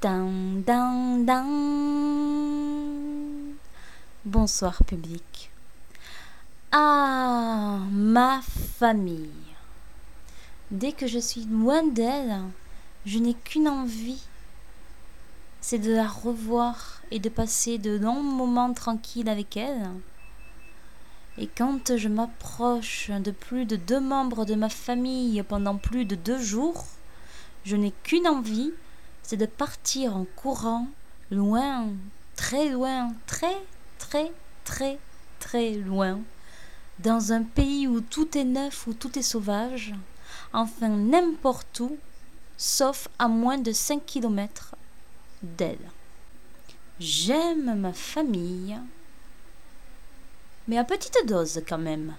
Dun, dun. Bonsoir public. Ah, ma famille. Dès que je suis loin d'elle, je n'ai qu'une envie. C'est de la revoir et de passer de longs moments tranquilles avec elle. Et quand je m'approche de plus de deux membres de ma famille pendant plus de deux jours, je n'ai qu'une envie, c'est de partir en courant, loin, très loin, très, très, très, très loin, dans un pays où tout est neuf, où tout est sauvage, enfin n'importe où, sauf à moins de 5 kilomètres d'elle. J'aime ma famille, mais à petite dose quand même.